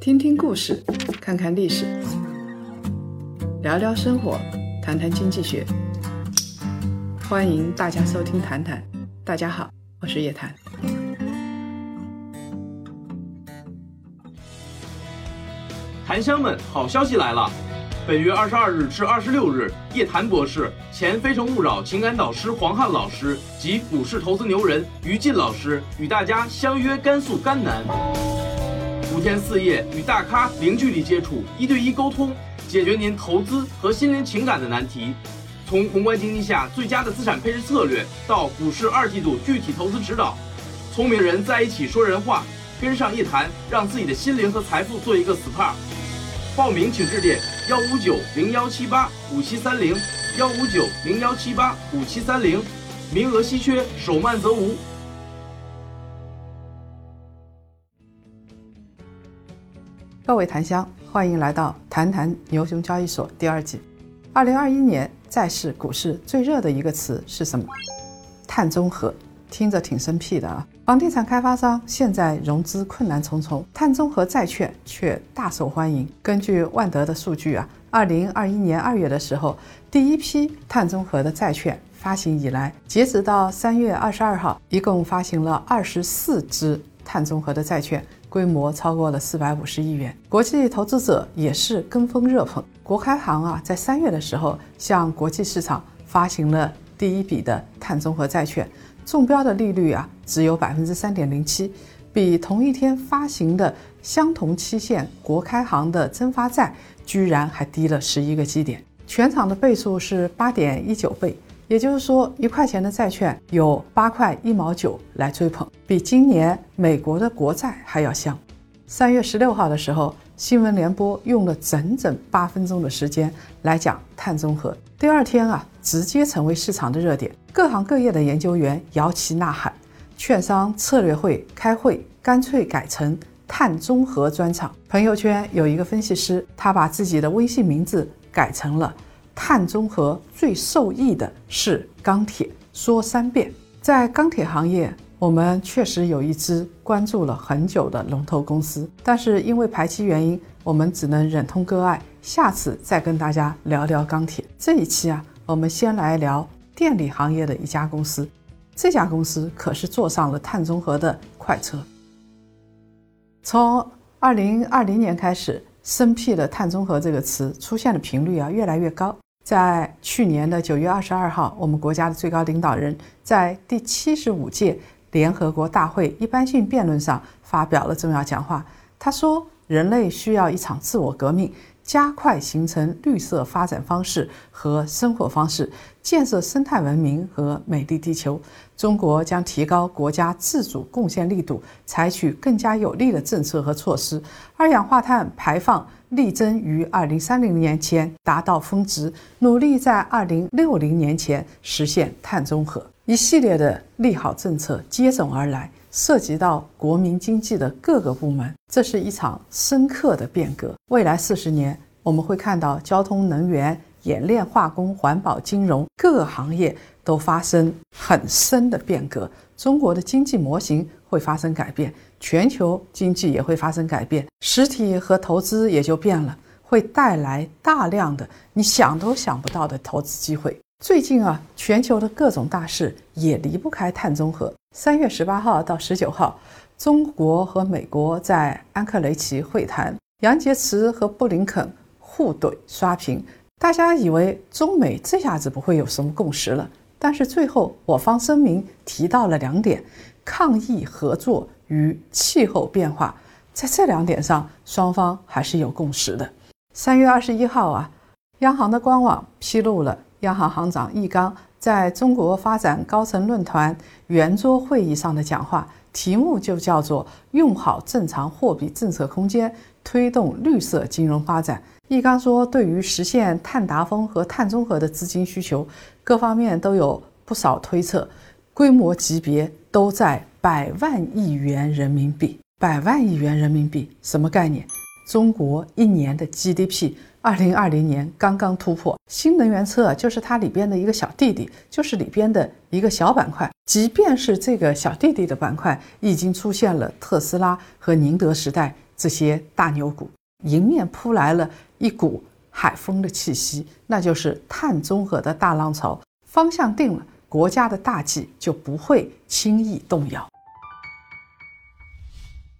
听听故事，看看历史，聊聊生活，谈谈经济学。欢迎大家收听《谈谈》，大家好，我是叶檀。檀香们，好消息来了！本月二十二日至二十六日，叶檀博士、前《非诚勿扰》情感导师黄汉老师及股市投资牛人于进老师与大家相约甘肃甘南，五天四夜与大咖零距离接触，一对一沟通，解决您投资和心灵情感的难题。从宏观经济下最佳的资产配置策略，到股市二季度具体投资指导，聪明人在一起说人话，跟上叶檀，让自己的心灵和财富做一个 SPA。报名请致电幺五九零幺七八五七三零幺五九零幺七八五七三零，名额稀缺，手慢则无。各位檀香，欢迎来到《谈谈牛熊交易所》第二季。二零二一年债市、股市最热的一个词是什么？碳中和，听着挺生僻的啊。房地产开发商现在融资困难重重，碳中和债券却大受欢迎。根据万德的数据啊，二零二一年二月的时候，第一批碳中和的债券发行以来，截止到三月二十二号，一共发行了二十四支碳中和的债券，规模超过了四百五十亿元。国际投资者也是跟风热捧。国开行啊，在三月的时候向国际市场发行了第一笔的碳中和债券。中标的利率啊，只有百分之三点零七，比同一天发行的相同期限国开行的增发债居然还低了十一个基点。全场的倍数是八点一九倍，也就是说，一块钱的债券有八块一毛九来追捧，比今年美国的国债还要香。三月十六号的时候，新闻联播用了整整八分钟的时间来讲碳中和。第二天啊，直接成为市场的热点。各行各业的研究员摇旗呐喊，券商策略会开会，干脆改成碳中和专场。朋友圈有一个分析师，他把自己的微信名字改成了“碳中和最受益的是钢铁”，说三遍。在钢铁行业，我们确实有一支关注了很久的龙头公司，但是因为排期原因，我们只能忍痛割爱，下次再跟大家聊聊钢铁。这一期啊，我们先来聊。电力行业的一家公司，这家公司可是坐上了碳中和的快车。从二零二零年开始，生僻的碳中和这个词出现的频率啊越来越高。在去年的九月二十二号，我们国家的最高领导人，在第七十五届联合国大会一般性辩论上发表了重要讲话。他说：“人类需要一场自我革命。”加快形成绿色发展方式和生活方式，建设生态文明和美丽地球。中国将提高国家自主贡献力度，采取更加有力的政策和措施，二氧化碳排放力争于二零三零年前达到峰值，努力在二零六零年前实现碳中和。一系列的利好政策接踵而来。涉及到国民经济的各个部门，这是一场深刻的变革。未来四十年，我们会看到交通、能源、冶炼、化工、环保、金融各个行业都发生很深的变革。中国的经济模型会发生改变，全球经济也会发生改变，实体和投资也就变了，会带来大量的你想都想不到的投资机会。最近啊，全球的各种大事也离不开碳中和。三月十八号到十九号，中国和美国在安克雷奇会谈，杨洁篪和布林肯互怼刷屏。大家以为中美这下子不会有什么共识了，但是最后我方声明提到了两点：抗疫合作与气候变化。在这两点上，双方还是有共识的。三月二十一号啊，央行的官网披露了央行行长易纲。在中国发展高层论坛圆桌会议上的讲话，题目就叫做“用好正常货币政策空间，推动绿色金融发展”。易纲说，对于实现碳达峰和碳中和的资金需求，各方面都有不少推测，规模级别都在百万亿元人民币。百万亿元人民币什么概念？中国一年的 GDP，二零二零年刚刚突破。新能源车就是它里边的一个小弟弟，就是里边的一个小板块。即便是这个小弟弟的板块，已经出现了特斯拉和宁德时代这些大牛股，迎面扑来了一股海风的气息，那就是碳中和的大浪潮。方向定了，国家的大计就不会轻易动摇。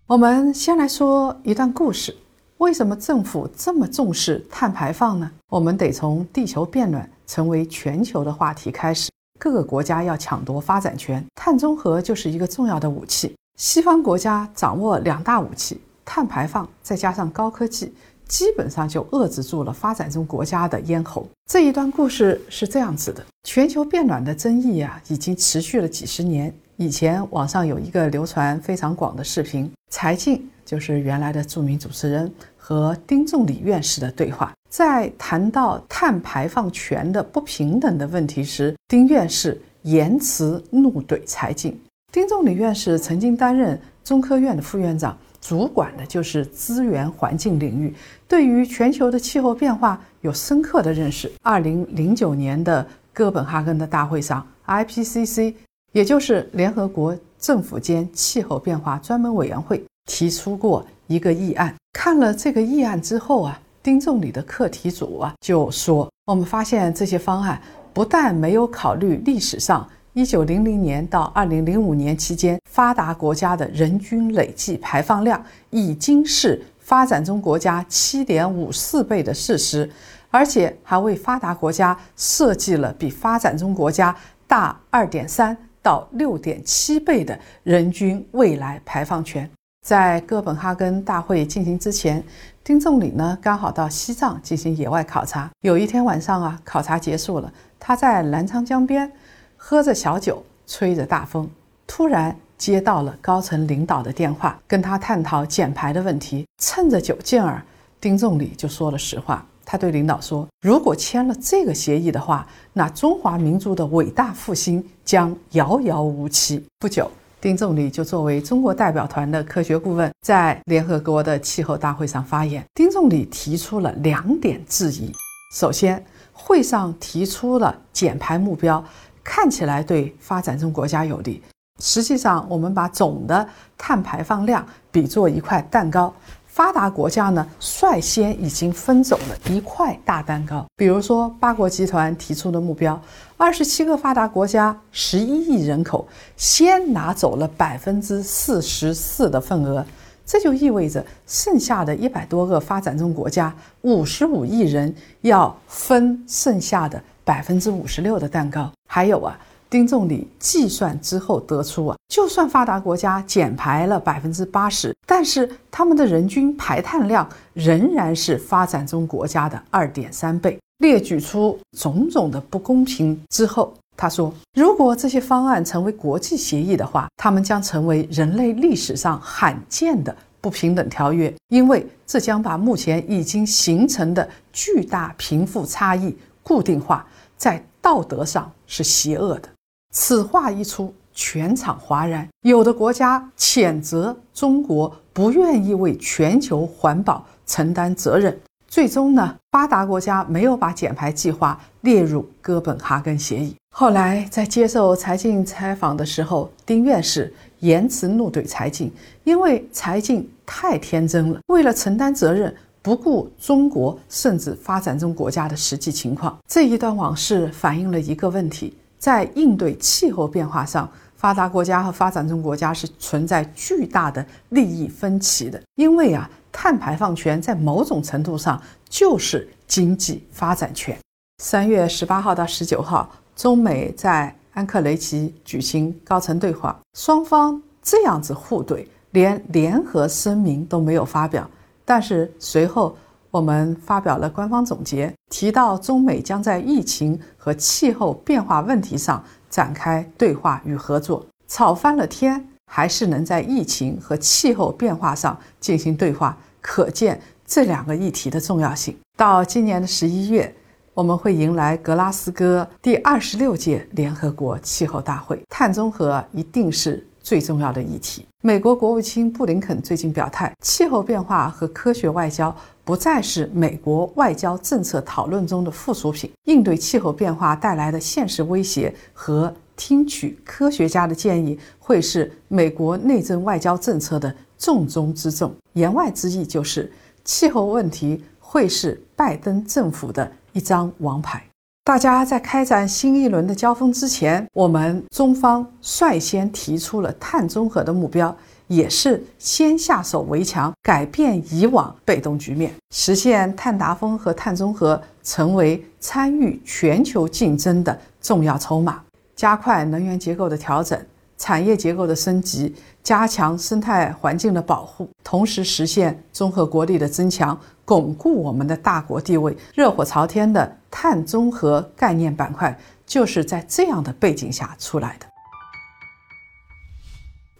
我们先来说一段故事。为什么政府这么重视碳排放呢？我们得从地球变暖成为全球的话题开始。各个国家要抢夺发展权，碳中和就是一个重要的武器。西方国家掌握两大武器：碳排放，再加上高科技，基本上就遏制住了发展中国家的咽喉。这一段故事是这样子的：全球变暖的争议啊，已经持续了几十年。以前网上有一个流传非常广的视频，柴静就是原来的著名主持人。和丁仲礼院士的对话，在谈到碳排放权的不平等的问题时，丁院士言辞怒怼柴静。丁仲礼院士曾经担任中科院的副院长，主管的就是资源环境领域，对于全球的气候变化有深刻的认识。二零零九年的哥本哈根的大会上，IPCC，也就是联合国政府间气候变化专门委员会，提出过一个议案。看了这个议案之后啊，丁仲礼的课题组啊就说：“我们发现这些方案不但没有考虑历史上一九零零年到二零零五年期间发达国家的人均累计排放量已经是发展中国家七点五四倍的事实，而且还为发达国家设计了比发展中国家大二点三到六点七倍的人均未来排放权。”在哥本哈根大会进行之前，丁仲礼呢刚好到西藏进行野外考察。有一天晚上啊，考察结束了，他在澜沧江边喝着小酒，吹着大风，突然接到了高层领导的电话，跟他探讨减排的问题。趁着酒劲儿，丁仲礼就说了实话。他对领导说：“如果签了这个协议的话，那中华民族的伟大复兴将遥遥无期。”不久。丁仲礼就作为中国代表团的科学顾问，在联合国的气候大会上发言。丁仲礼提出了两点质疑：首先，会上提出了减排目标，看起来对发展中国家有利，实际上，我们把总的碳排放量比作一块蛋糕。发达国家呢，率先已经分走了一块大蛋糕。比如说，八国集团提出的目标，二十七个发达国家，十一亿人口，先拿走了百分之四十四的份额，这就意味着剩下的一百多个发展中国家，五十五亿人要分剩下的百分之五十六的蛋糕。还有啊。丁仲礼计算之后得出啊，就算发达国家减排了百分之八十，但是他们的人均排碳量仍然是发展中国家的二点三倍。列举出种种的不公平之后，他说，如果这些方案成为国际协议的话，他们将成为人类历史上罕见的不平等条约，因为这将把目前已经形成的巨大贫富差异固定化，在道德上是邪恶的。此话一出，全场哗然。有的国家谴责中国不愿意为全球环保承担责任。最终呢，发达国家没有把减排计划列入哥本哈根协议。后来在接受柴静采访的时候，丁院士言辞怒怼柴静，因为柴静太天真了，为了承担责任，不顾中国甚至发展中国家的实际情况。这一段往事反映了一个问题。在应对气候变化上，发达国家和发展中国家是存在巨大的利益分歧的。因为啊，碳排放权在某种程度上就是经济发展权。三月十八号到十九号，中美在安克雷奇举行高层对话，双方这样子互怼，连联合声明都没有发表。但是随后。我们发表了官方总结，提到中美将在疫情和气候变化问题上展开对话与合作。吵翻了天，还是能在疫情和气候变化上进行对话，可见这两个议题的重要性。到今年的十一月，我们会迎来格拉斯哥第二十六届联合国气候大会，碳中和一定是最重要的议题。美国国务卿布林肯最近表态，气候变化和科学外交不再是美国外交政策讨论中的附属品，应对气候变化带来的现实威胁和听取科学家的建议，会是美国内政外交政策的重中之重。言外之意就是，气候问题会是拜登政府的一张王牌。大家在开展新一轮的交锋之前，我们中方率先提出了碳中和的目标，也是先下手为强，改变以往被动局面，实现碳达峰和碳中和成为参与全球竞争的重要筹码，加快能源结构的调整。产业结构的升级，加强生态环境的保护，同时实现综合国力的增强，巩固我们的大国地位。热火朝天的碳中和概念板块就是在这样的背景下出来的。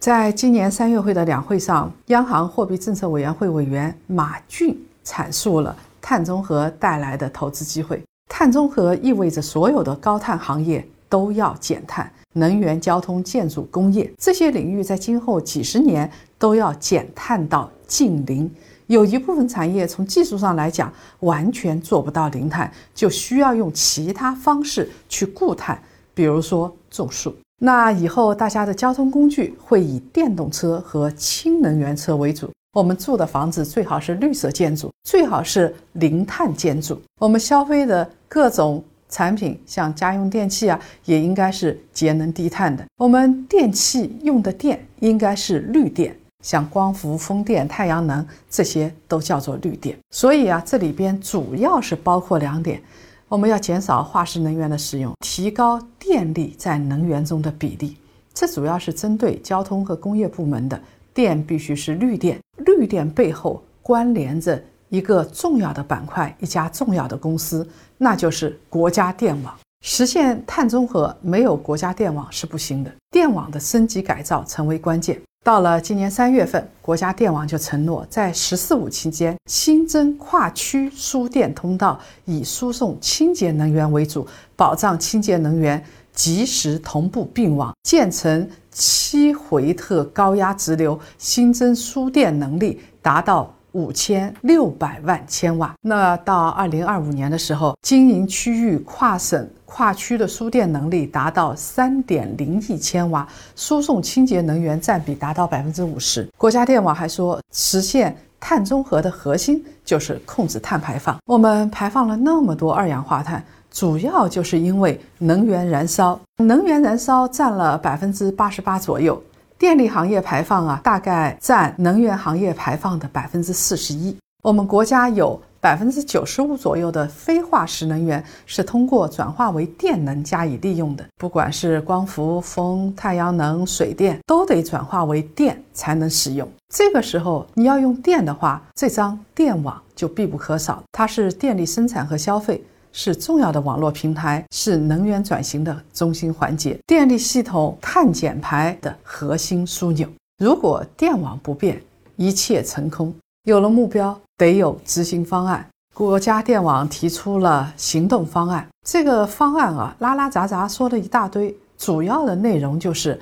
在今年三月会的两会上，央行货币政策委员会委员马骏阐述了碳中和带来的投资机会。碳中和意味着所有的高碳行业都要减碳。能源、交通、建筑、工业这些领域，在今后几十年都要减碳到近零。有一部分产业从技术上来讲完全做不到零碳，就需要用其他方式去固碳，比如说种树。那以后大家的交通工具会以电动车和氢能源车为主。我们住的房子最好是绿色建筑，最好是零碳建筑。我们消费的各种。产品像家用电器啊，也应该是节能低碳的。我们电器用的电应该是绿电，像光伏、风电、太阳能这些都叫做绿电。所以啊，这里边主要是包括两点：我们要减少化石能源的使用，提高电力在能源中的比例。这主要是针对交通和工业部门的电，必须是绿电。绿电背后关联着。一个重要的板块，一家重要的公司，那就是国家电网。实现碳中和，没有国家电网是不行的。电网的升级改造成为关键。到了今年三月份，国家电网就承诺，在“十四五”期间新增跨区输电通道，以输送清洁能源为主，保障清洁能源及时同步并网，建成七回特高压直流，新增输电能力达到。五千六百万千瓦。那到二零二五年的时候，经营区域跨省跨区的输电能力达到三点零亿千瓦，输送清洁能源占比达到百分之五十。国家电网还说，实现碳中和的核心就是控制碳排放。我们排放了那么多二氧化碳，主要就是因为能源燃烧，能源燃烧占了百分之八十八左右。电力行业排放啊，大概占能源行业排放的百分之四十一。我们国家有百分之九十五左右的非化石能源是通过转化为电能加以利用的，不管是光伏、风、太阳能、水电，都得转化为电才能使用。这个时候你要用电的话，这张电网就必不可少，它是电力生产和消费。是重要的网络平台，是能源转型的中心环节，电力系统碳减排的核心枢纽。如果电网不变，一切成空。有了目标，得有执行方案。国家电网提出了行动方案，这个方案啊，拉拉杂杂说了一大堆，主要的内容就是，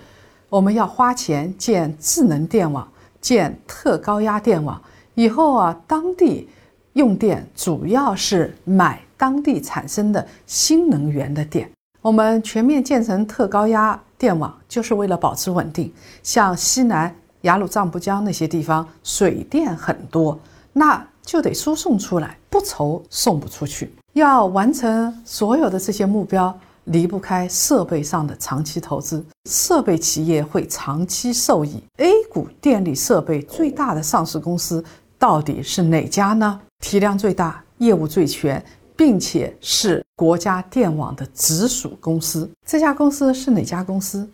我们要花钱建智能电网，建特高压电网。以后啊，当地用电主要是买。当地产生的新能源的电，我们全面建成特高压电网，就是为了保持稳定。像西南雅鲁藏布江那些地方，水电很多，那就得输送出来，不愁送不出去。要完成所有的这些目标，离不开设备上的长期投资，设备企业会长期受益。A 股电力设备最大的上市公司到底是哪家呢？体量最大，业务最全。并且是国家电网的直属公司，这家公司是哪家公司？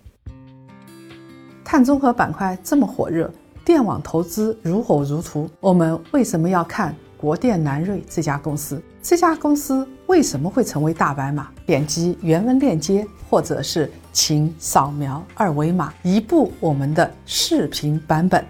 碳中和板块这么火热，电网投资如火如荼，我们为什么要看国电南瑞这家公司？这家公司为什么会成为大白马？点击原文链接，或者是请扫描二维码，移步我们的视频版本。